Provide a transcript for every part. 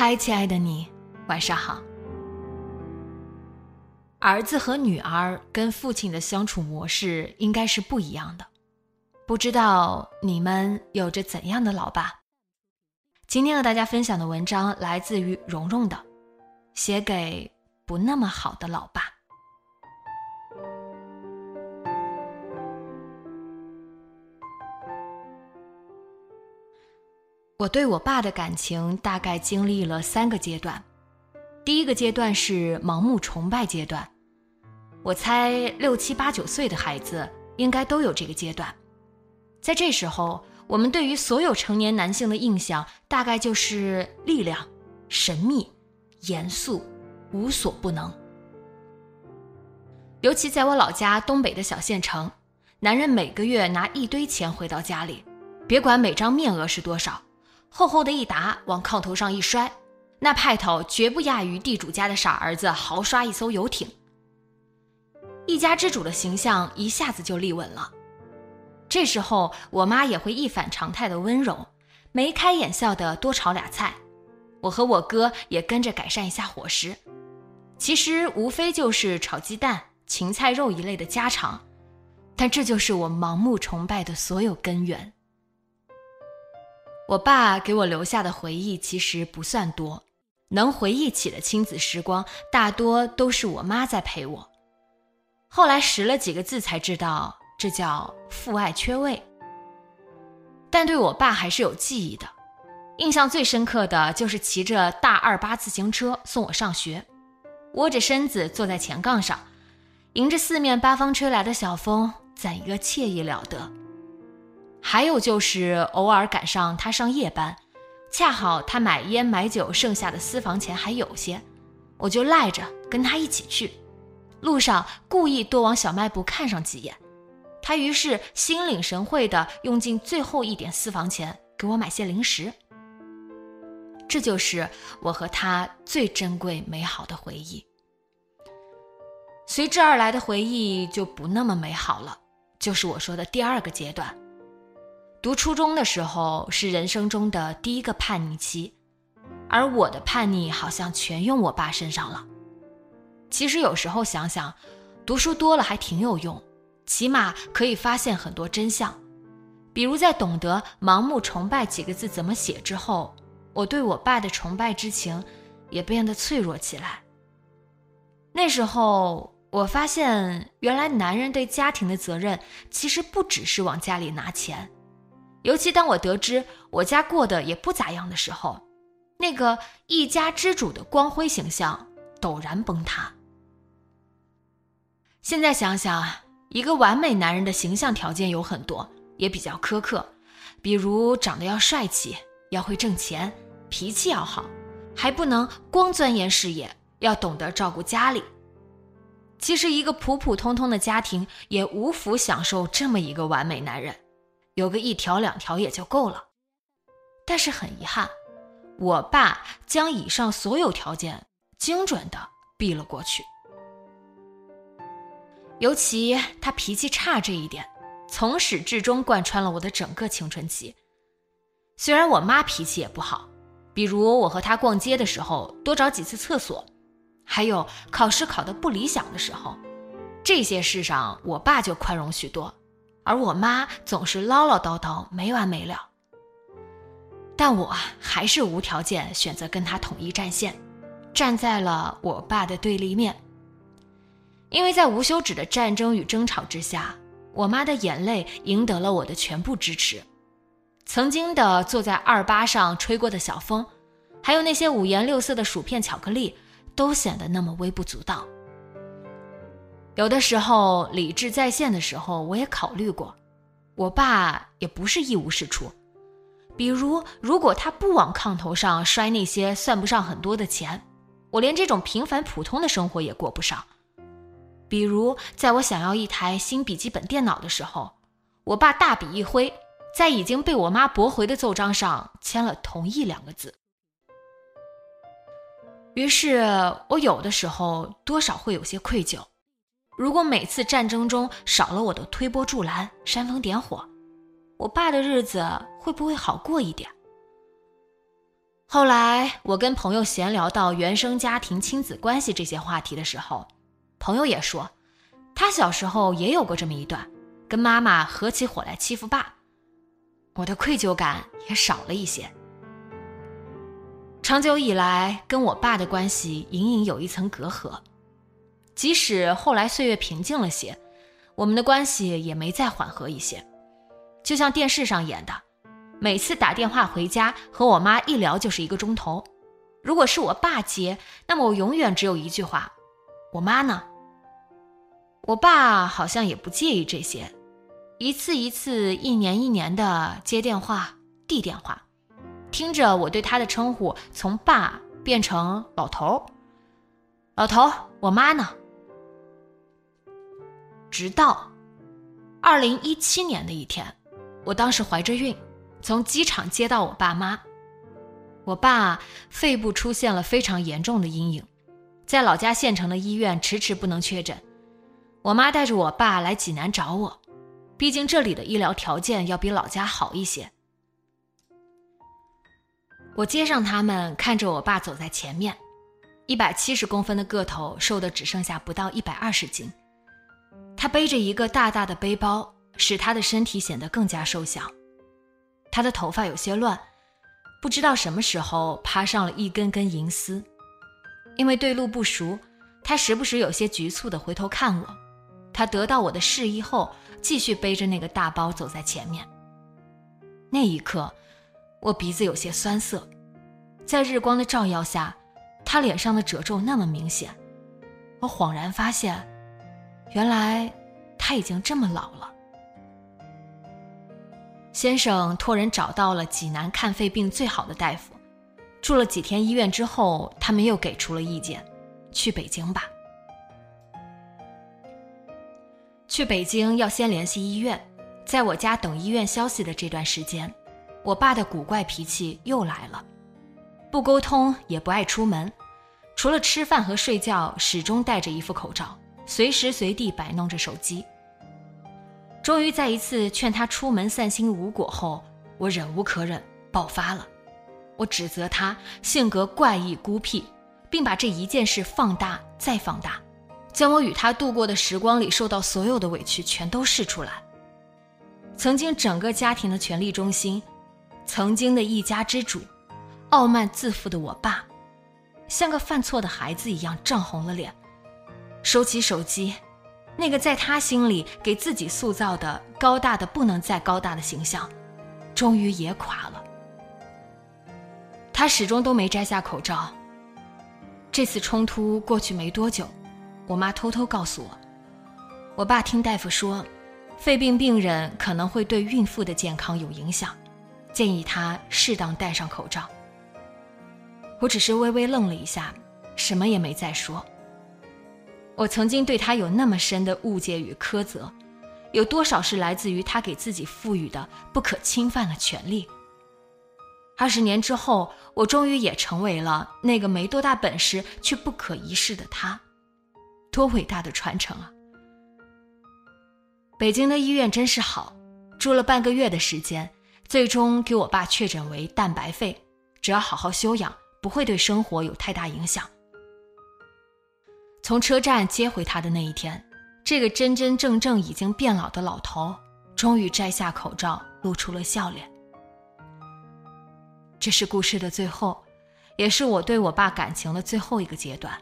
嗨，亲爱的你，晚上好。儿子和女儿跟父亲的相处模式应该是不一样的，不知道你们有着怎样的老爸？今天和大家分享的文章来自于蓉蓉的，写给不那么好的老爸。我对我爸的感情大概经历了三个阶段。第一个阶段是盲目崇拜阶段，我猜六七八九岁的孩子应该都有这个阶段。在这时候，我们对于所有成年男性的印象大概就是力量、神秘、严肃、无所不能。尤其在我老家东北的小县城，男人每个月拿一堆钱回到家里，别管每张面额是多少，厚厚的一沓往炕头上一摔。那派头绝不亚于地主家的傻儿子豪刷一艘游艇。一家之主的形象一下子就立稳了。这时候，我妈也会一反常态的温柔，眉开眼笑的多炒俩菜。我和我哥也跟着改善一下伙食。其实无非就是炒鸡蛋、芹菜肉一类的家常，但这就是我盲目崇拜的所有根源。我爸给我留下的回忆其实不算多。能回忆起的亲子时光，大多都是我妈在陪我。后来识了几个字才知道，这叫父爱缺位。但对我爸还是有记忆的，印象最深刻的就是骑着大二八自行车送我上学，窝着身子坐在前杠上，迎着四面八方吹来的小风，怎一个惬意了得。还有就是偶尔赶上他上夜班。恰好他买烟买酒剩下的私房钱还有些，我就赖着跟他一起去。路上故意多往小卖部看上几眼，他于是心领神会的用尽最后一点私房钱给我买些零食。这就是我和他最珍贵美好的回忆。随之而来的回忆就不那么美好了，就是我说的第二个阶段。读初中的时候是人生中的第一个叛逆期，而我的叛逆好像全用我爸身上了。其实有时候想想，读书多了还挺有用，起码可以发现很多真相。比如在懂得“盲目崇拜”几个字怎么写之后，我对我爸的崇拜之情也变得脆弱起来。那时候我发现，原来男人对家庭的责任其实不只是往家里拿钱。尤其当我得知我家过得也不咋样的时候，那个一家之主的光辉形象陡然崩塌。现在想想，一个完美男人的形象条件有很多，也比较苛刻，比如长得要帅气，要会挣钱，脾气要好，还不能光钻研事业，要懂得照顾家里。其实，一个普普通通的家庭也无福享受这么一个完美男人。有个一条两条也就够了，但是很遗憾，我爸将以上所有条件精准的避了过去。尤其他脾气差这一点，从始至终贯穿了我的整个青春期。虽然我妈脾气也不好，比如我和她逛街的时候多找几次厕所，还有考试考得不理想的时候，这些事上我爸就宽容许多。而我妈总是唠唠叨叨没完没了，但我还是无条件选择跟他统一战线，站在了我爸的对立面。因为在无休止的战争与争吵之下，我妈的眼泪赢得了我的全部支持。曾经的坐在二八上吹过的小风，还有那些五颜六色的薯片、巧克力，都显得那么微不足道。有的时候理智在线的时候，我也考虑过，我爸也不是一无是处。比如，如果他不往炕头上摔那些算不上很多的钱，我连这种平凡普通的生活也过不上。比如，在我想要一台新笔记本电脑的时候，我爸大笔一挥，在已经被我妈驳回的奏章上签了同意两个字。于是我有的时候多少会有些愧疚。如果每次战争中少了我的推波助澜、煽风点火，我爸的日子会不会好过一点？后来我跟朋友闲聊到原生家庭、亲子关系这些话题的时候，朋友也说，他小时候也有过这么一段，跟妈妈合起伙来欺负爸。我的愧疚感也少了一些。长久以来，跟我爸的关系隐隐有一层隔阂。即使后来岁月平静了些，我们的关系也没再缓和一些。就像电视上演的，每次打电话回家和我妈一聊就是一个钟头。如果是我爸接，那么我永远只有一句话：“我妈呢？”我爸好像也不介意这些，一次一次、一年一年的接电话、递电话，听着我对他的称呼从爸变成老头。老头，我妈呢？直到二零一七年的一天，我当时怀着孕，从机场接到我爸妈。我爸肺部出现了非常严重的阴影，在老家县城的医院迟迟不能确诊。我妈带着我爸来济南找我，毕竟这里的医疗条件要比老家好一些。我接上他们，看着我爸走在前面，一百七十公分的个头，瘦的只剩下不到一百二十斤。他背着一个大大的背包，使他的身体显得更加瘦小。他的头发有些乱，不知道什么时候趴上了一根根银丝。因为对路不熟，他时不时有些局促地回头看我。他得到我的示意后，继续背着那个大包走在前面。那一刻，我鼻子有些酸涩，在日光的照耀下，他脸上的褶皱那么明显，我恍然发现。原来他已经这么老了。先生托人找到了济南看肺病最好的大夫，住了几天医院之后，他们又给出了意见，去北京吧。去北京要先联系医院，在我家等医院消息的这段时间，我爸的古怪脾气又来了，不沟通也不爱出门，除了吃饭和睡觉，始终戴着一副口罩。随时随地摆弄着手机。终于在一次劝他出门散心无果后，我忍无可忍，爆发了。我指责他性格怪异孤僻，并把这一件事放大再放大，将我与他度过的时光里受到所有的委屈全都试出来。曾经整个家庭的权力中心，曾经的一家之主，傲慢自负的我爸，像个犯错的孩子一样涨红了脸。收起手机，那个在他心里给自己塑造的高大的不能再高大的形象，终于也垮了。他始终都没摘下口罩。这次冲突过去没多久，我妈偷偷告诉我，我爸听大夫说，肺病病人可能会对孕妇的健康有影响，建议他适当戴上口罩。我只是微微愣了一下，什么也没再说。我曾经对他有那么深的误解与苛责，有多少是来自于他给自己赋予的不可侵犯的权利？二十年之后，我终于也成为了那个没多大本事却不可一世的他，多伟大的传承啊！北京的医院真是好，住了半个月的时间，最终给我爸确诊为蛋白肺，只要好好休养，不会对生活有太大影响。从车站接回他的那一天，这个真真正正已经变老的老头，终于摘下口罩，露出了笑脸。这是故事的最后，也是我对我爸感情的最后一个阶段。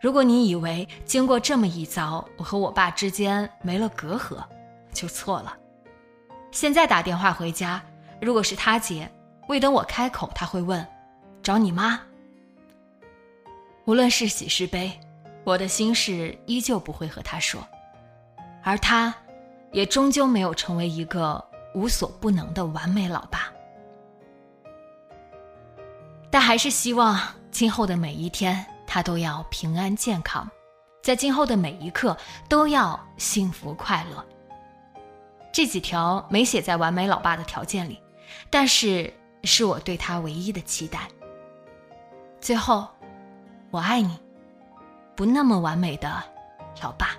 如果你以为经过这么一遭，我和我爸之间没了隔阂，就错了。现在打电话回家，如果是他接，未等我开口，他会问：“找你妈。”无论是喜是悲，我的心事依旧不会和他说，而他，也终究没有成为一个无所不能的完美老爸。但还是希望今后的每一天。他都要平安健康，在今后的每一刻都要幸福快乐。这几条没写在完美老爸的条件里，但是是我对他唯一的期待。最后，我爱你，不那么完美的老爸。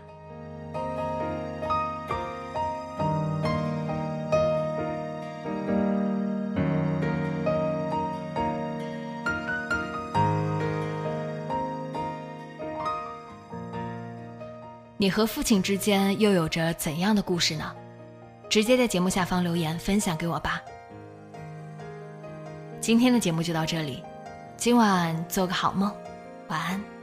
你和父亲之间又有着怎样的故事呢？直接在节目下方留言分享给我吧。今天的节目就到这里，今晚做个好梦，晚安。